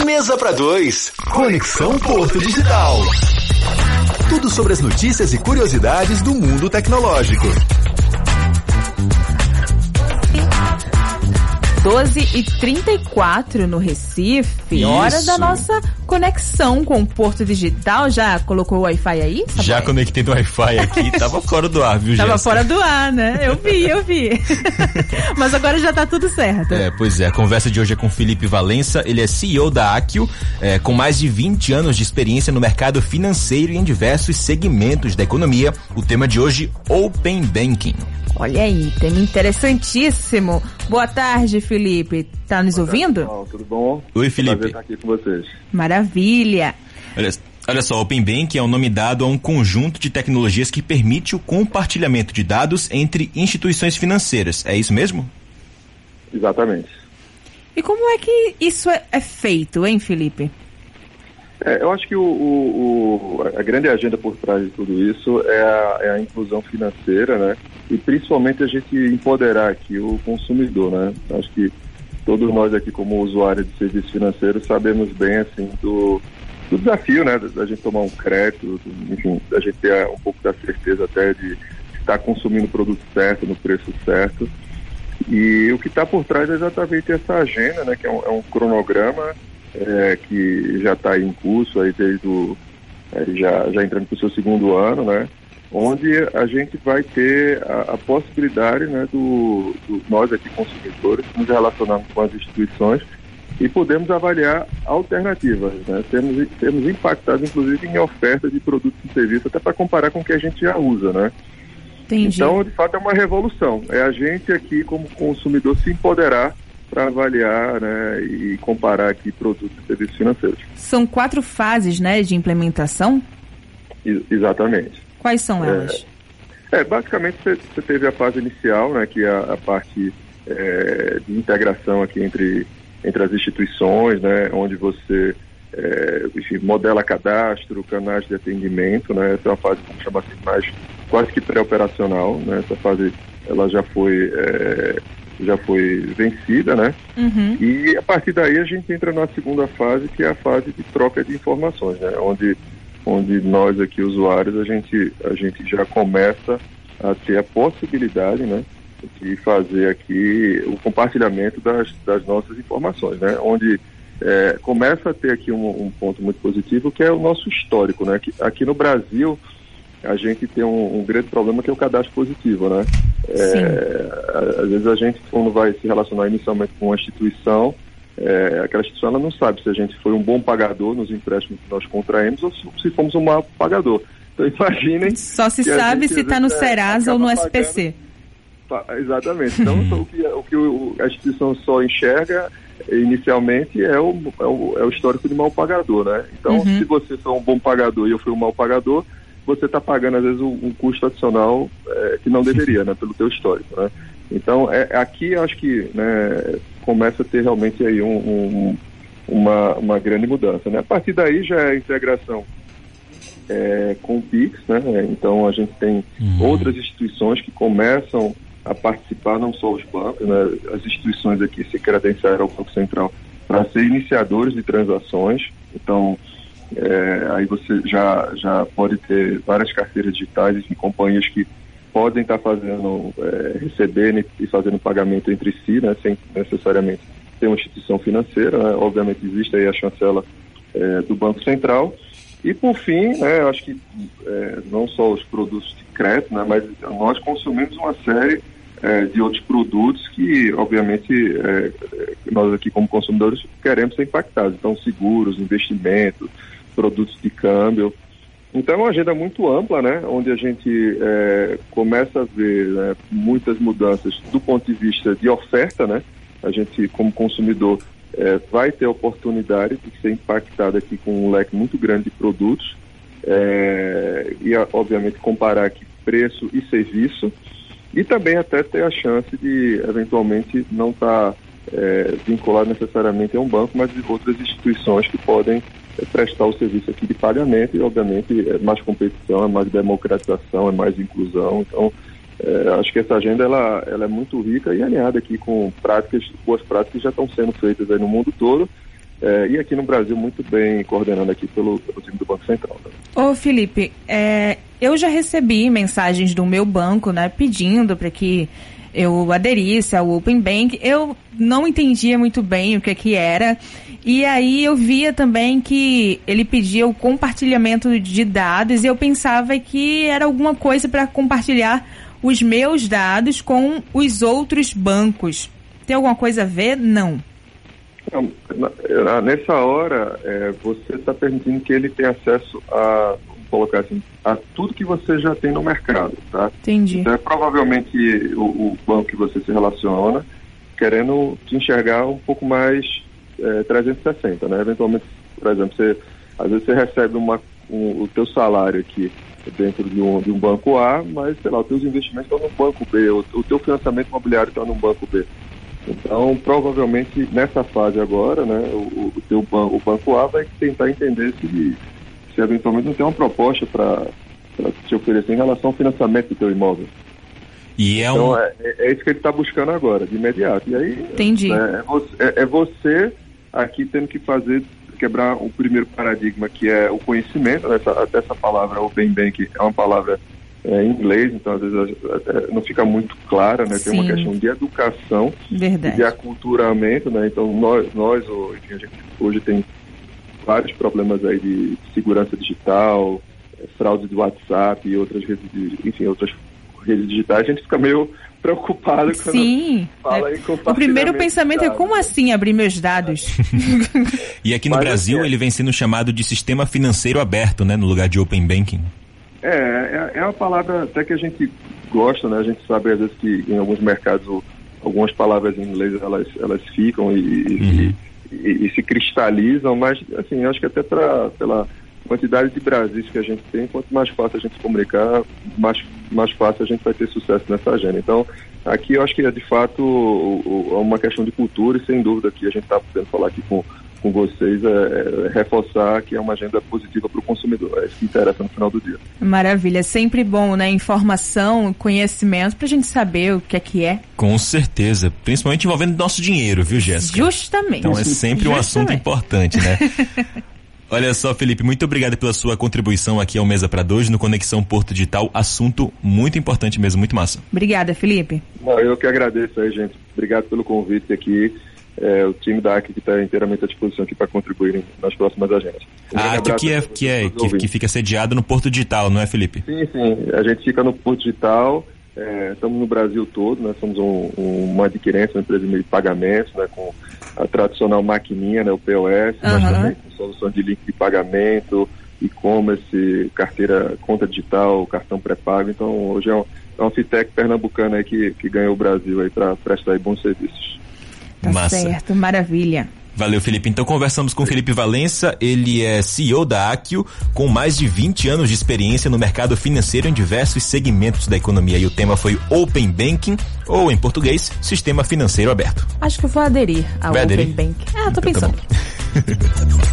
Mesa para dois. Conexão Porto Digital. Tudo sobre as notícias e curiosidades do mundo tecnológico. 12 e 34 no Recife. Isso. Hora da nossa conexão com o Porto Digital. Já colocou o Wi-Fi aí? Samuel? Já conectei no Wi-Fi aqui, tava fora do ar, viu, Tava Jéssica? fora do ar, né? Eu vi, eu vi. Mas agora já tá tudo certo. É, pois é, a conversa de hoje é com Felipe Valença, ele é CEO da Aquio, é, com mais de 20 anos de experiência no mercado financeiro e em diversos segmentos da economia. O tema de hoje, Open Banking. Olha aí, tema interessantíssimo. Boa tarde, Felipe. Tá nos ouvindo? Pessoal, tudo bom? Oi, Felipe. Prazer estar aqui com vocês. Maravilha. Olha, olha só, Open Banking é o nome dado a um conjunto de tecnologias que permite o compartilhamento de dados entre instituições financeiras. É isso mesmo? Exatamente. E como é que isso é, é feito, hein, Felipe? É, eu acho que o, o- a grande agenda por trás de tudo isso é a, é a inclusão financeira, né? E principalmente a gente empoderar aqui o consumidor, né? Acho que todos nós aqui como usuários de serviços financeiros sabemos bem, assim, do, do desafio, né? Da, gente tomar um crédito, enfim, da gente ter um pouco da certeza até de estar consumindo o produto certo, no preço certo. E o que está por trás é exatamente essa agenda, né, que é um, é um cronograma é, que já está em curso aí desde o, é, já, já entrando para o seu segundo ano, né, onde a gente vai ter a, a possibilidade né, do, do nós aqui consumidores nos relacionarmos com as instituições e podemos avaliar alternativas, né, sermos, sermos impactados inclusive em oferta de produtos e serviços até para comparar com o que a gente já usa, né. Entendi. Então, de fato, é uma revolução. É a gente aqui, como consumidor, se empoderar para avaliar né, e comparar aqui produtos e serviços financeiros. São quatro fases, né, de implementação. I- exatamente. Quais são É. elas? É, basicamente, você você teve a fase inicial, né, que é a, a parte é, de integração aqui entre, entre as instituições, né, onde você é, enfim, modela cadastro, canais de atendimento, né, essa é uma fase, vamos chamar assim, mais quase que pré-operacional, né, essa fase ela já foi, é, já foi vencida, né, Uhum. e a partir daí a gente entra na segunda fase, que é a fase de troca de informações, né? onde, onde nós aqui, usuários, a gente, a gente já começa a ter a possibilidade né, de fazer aqui o compartilhamento das, das nossas informações, né? onde é, começa a ter aqui um, um ponto muito positivo, que é o nosso histórico. Né? Que, aqui no Brasil, a gente tem um, um grande problema que é o cadastro positivo, né? É, às vezes a gente, quando vai se relacionar inicialmente com uma instituição, é, aquela instituição ela não sabe se a gente foi um bom pagador nos empréstimos que nós contraímos ou se, fomos um mau pagador. Então imaginem. Só se sabe gente, se está no é, Serasa ou no SPC. Pa- Exatamente. Então, o que, o que o- a instituição só enxerga inicialmente é o, é o, é o histórico de mau pagador, né? Então, Uhum. se você for um bom pagador e eu fui um mau pagador, você está pagando, às vezes, um, um custo adicional eh, que não deveria, né? Pelo teu histórico, né? Então, é, aqui acho que né, começa a ter realmente aí um, um- uma, uma grande mudança, né? A partir daí já é a integração é, com o Pix, né? Então a gente tem outras instituições que começam a participar, não só os bancos, né? As instituições aqui se credenciaram ao Banco Central para ser iniciadores de transações. Então é, aí você já, já pode ter várias carteiras digitais, enfim, companhias que podem estar fazendo, é, recebendo e fazendo pagamento entre si, né? Sem necessariamente ter uma instituição financeira, né? Obviamente existe aí a chancela é, do Banco Central. E por fim, né, eu acho que é, não só os produtos de crédito, né, mas nós consumimos uma série é, de outros produtos que, obviamente, é, é, nós aqui como consumidores queremos ser impactados. Então, seguros, investimentos, produtos de câmbio. Então, é uma agenda muito ampla, né, onde a gente é, começa a ver né, muitas mudanças do ponto de vista de oferta, né. A gente, como consumidor, é, vai ter oportunidade de ser impactado aqui com um leque muito grande de produtos é, e, obviamente, comparar aqui preço e serviço e também até ter a chance de, eventualmente, não estar é, vinculado necessariamente a um banco, mas de outras instituições que podem prestar o serviço aqui de pagamento e, obviamente, é mais competição, é mais democratização, é mais inclusão. Então, é, acho que essa agenda ela, ela é muito rica e alinhada aqui com práticas, boas práticas que já estão sendo feitas aí no mundo todo é, e aqui no Brasil muito bem coordenando aqui pelo, pelo time do Banco Central. Né? Ô Felipe, é, eu já recebi mensagens do meu banco, né, pedindo para que eu aderisse ao Open Bank. Eu não entendia muito bem o que que era. E aí eu via também que ele pedia o compartilhamento de dados e eu pensava que era alguma coisa para compartilhar os meus dados com os outros bancos. Tem alguma coisa a ver? Não. Não, nessa hora, é, você está permitindo que ele tenha acesso a, colocar assim, a tudo que você já tem no mercado, tá? Entendi. Então, é provavelmente o, o banco que você se relaciona querendo te enxergar um pouco mais é, 360, né? Eventualmente, por exemplo, você, às vezes você recebe uma, um, o teu salário aqui dentro de um, de um banco A, mas, sei lá, os teus investimentos estão no banco B, o, o teu financiamento imobiliário está no banco B. Então, provavelmente, nessa fase agora, né, o, o, teu ban o Banco A vai tentar entender se, se eventualmente não tem uma proposta para te oferecer em relação ao financiamento do teu imóvel. E é então, um... é, é, isso que ele está buscando agora, de imediato. E aí, Entendi. Né, é, você, é, é você aqui tendo que fazer quebrar o primeiro paradigma que é o conhecimento, essa, até essa palavra open bank é uma palavra é, em inglês, então às vezes não fica muito clara, né? Tem uma questão de educação, Verdade. de aculturamento, né? Então nós, nós a gente hoje tem vários problemas aí de segurança digital, é, fraude do WhatsApp e outras redes, de, enfim, outras redes digitais. A gente fica meio preocupado quando Sim. fala é. em O primeiro pensamento é como assim abrir meus dados? e aqui no Mas, Brasil assim, ele vem sendo chamado de sistema financeiro aberto, né, no lugar de open banking. É, é, é uma palavra até que a gente gosta, né? A gente sabe às vezes que em alguns mercados algumas palavras em inglês elas, elas ficam e, uhum. e, e, e se cristalizam, mas assim, acho que até pra, pela quantidade de Brasis que a gente tem, quanto mais fácil a gente se comunicar, mais, mais fácil a gente vai ter sucesso nessa agenda. Então, aqui eu acho que é de fato uma questão de cultura e sem dúvida que a gente está podendo falar aqui com com vocês é, é, reforçar que é uma agenda positiva para o consumidor. É isso que interessa no final do dia. Maravilha. Sempre bom, né? Informação, conhecimento para a gente saber o que é que é. Com certeza. Principalmente envolvendo nosso dinheiro, viu, Jéssica? Justamente. Então é sempre um assunto importante, né? Olha só, Felipe, muito obrigado pela sua contribuição aqui ao Mesa para Dois no Conexão Porto Digital. Assunto muito importante mesmo, muito massa. Obrigada, Felipe. eu que agradeço aí, gente. Obrigado pelo convite aqui é, o time da que está inteiramente à disposição aqui para contribuir nas próximas agendas. Um a que, é, que, é, que, que, fica sediado no Porto Digital, não é, Felipe? Sim, sim. A gente fica no Porto Digital, é, estamos no Brasil todo, nós somos um, um, uma adquirência, uma empresa de pagamentos, né, com a tradicional maquininha, né, o POS, uhum. mas também com soluções de link de pagamento, e-commerce, carteira, conta digital, cartão pré-pago. Então, hoje é um, é uma fintech pernambucana aí que, que ganhou o Brasil aí para prestar aí bons serviços. Tá Massa. certo, maravilha. Valeu, Felipe. Então conversamos com Felipe Valença, ele é CEO da Aquio, com mais de 20 anos de experiência no mercado financeiro em diversos segmentos da economia. E o tema foi Open Banking, ou em português, Sistema Financeiro Aberto. Acho que eu vou aderir ao Vai Open aderir? Banking. Ah, tô então, tá pensando. Tá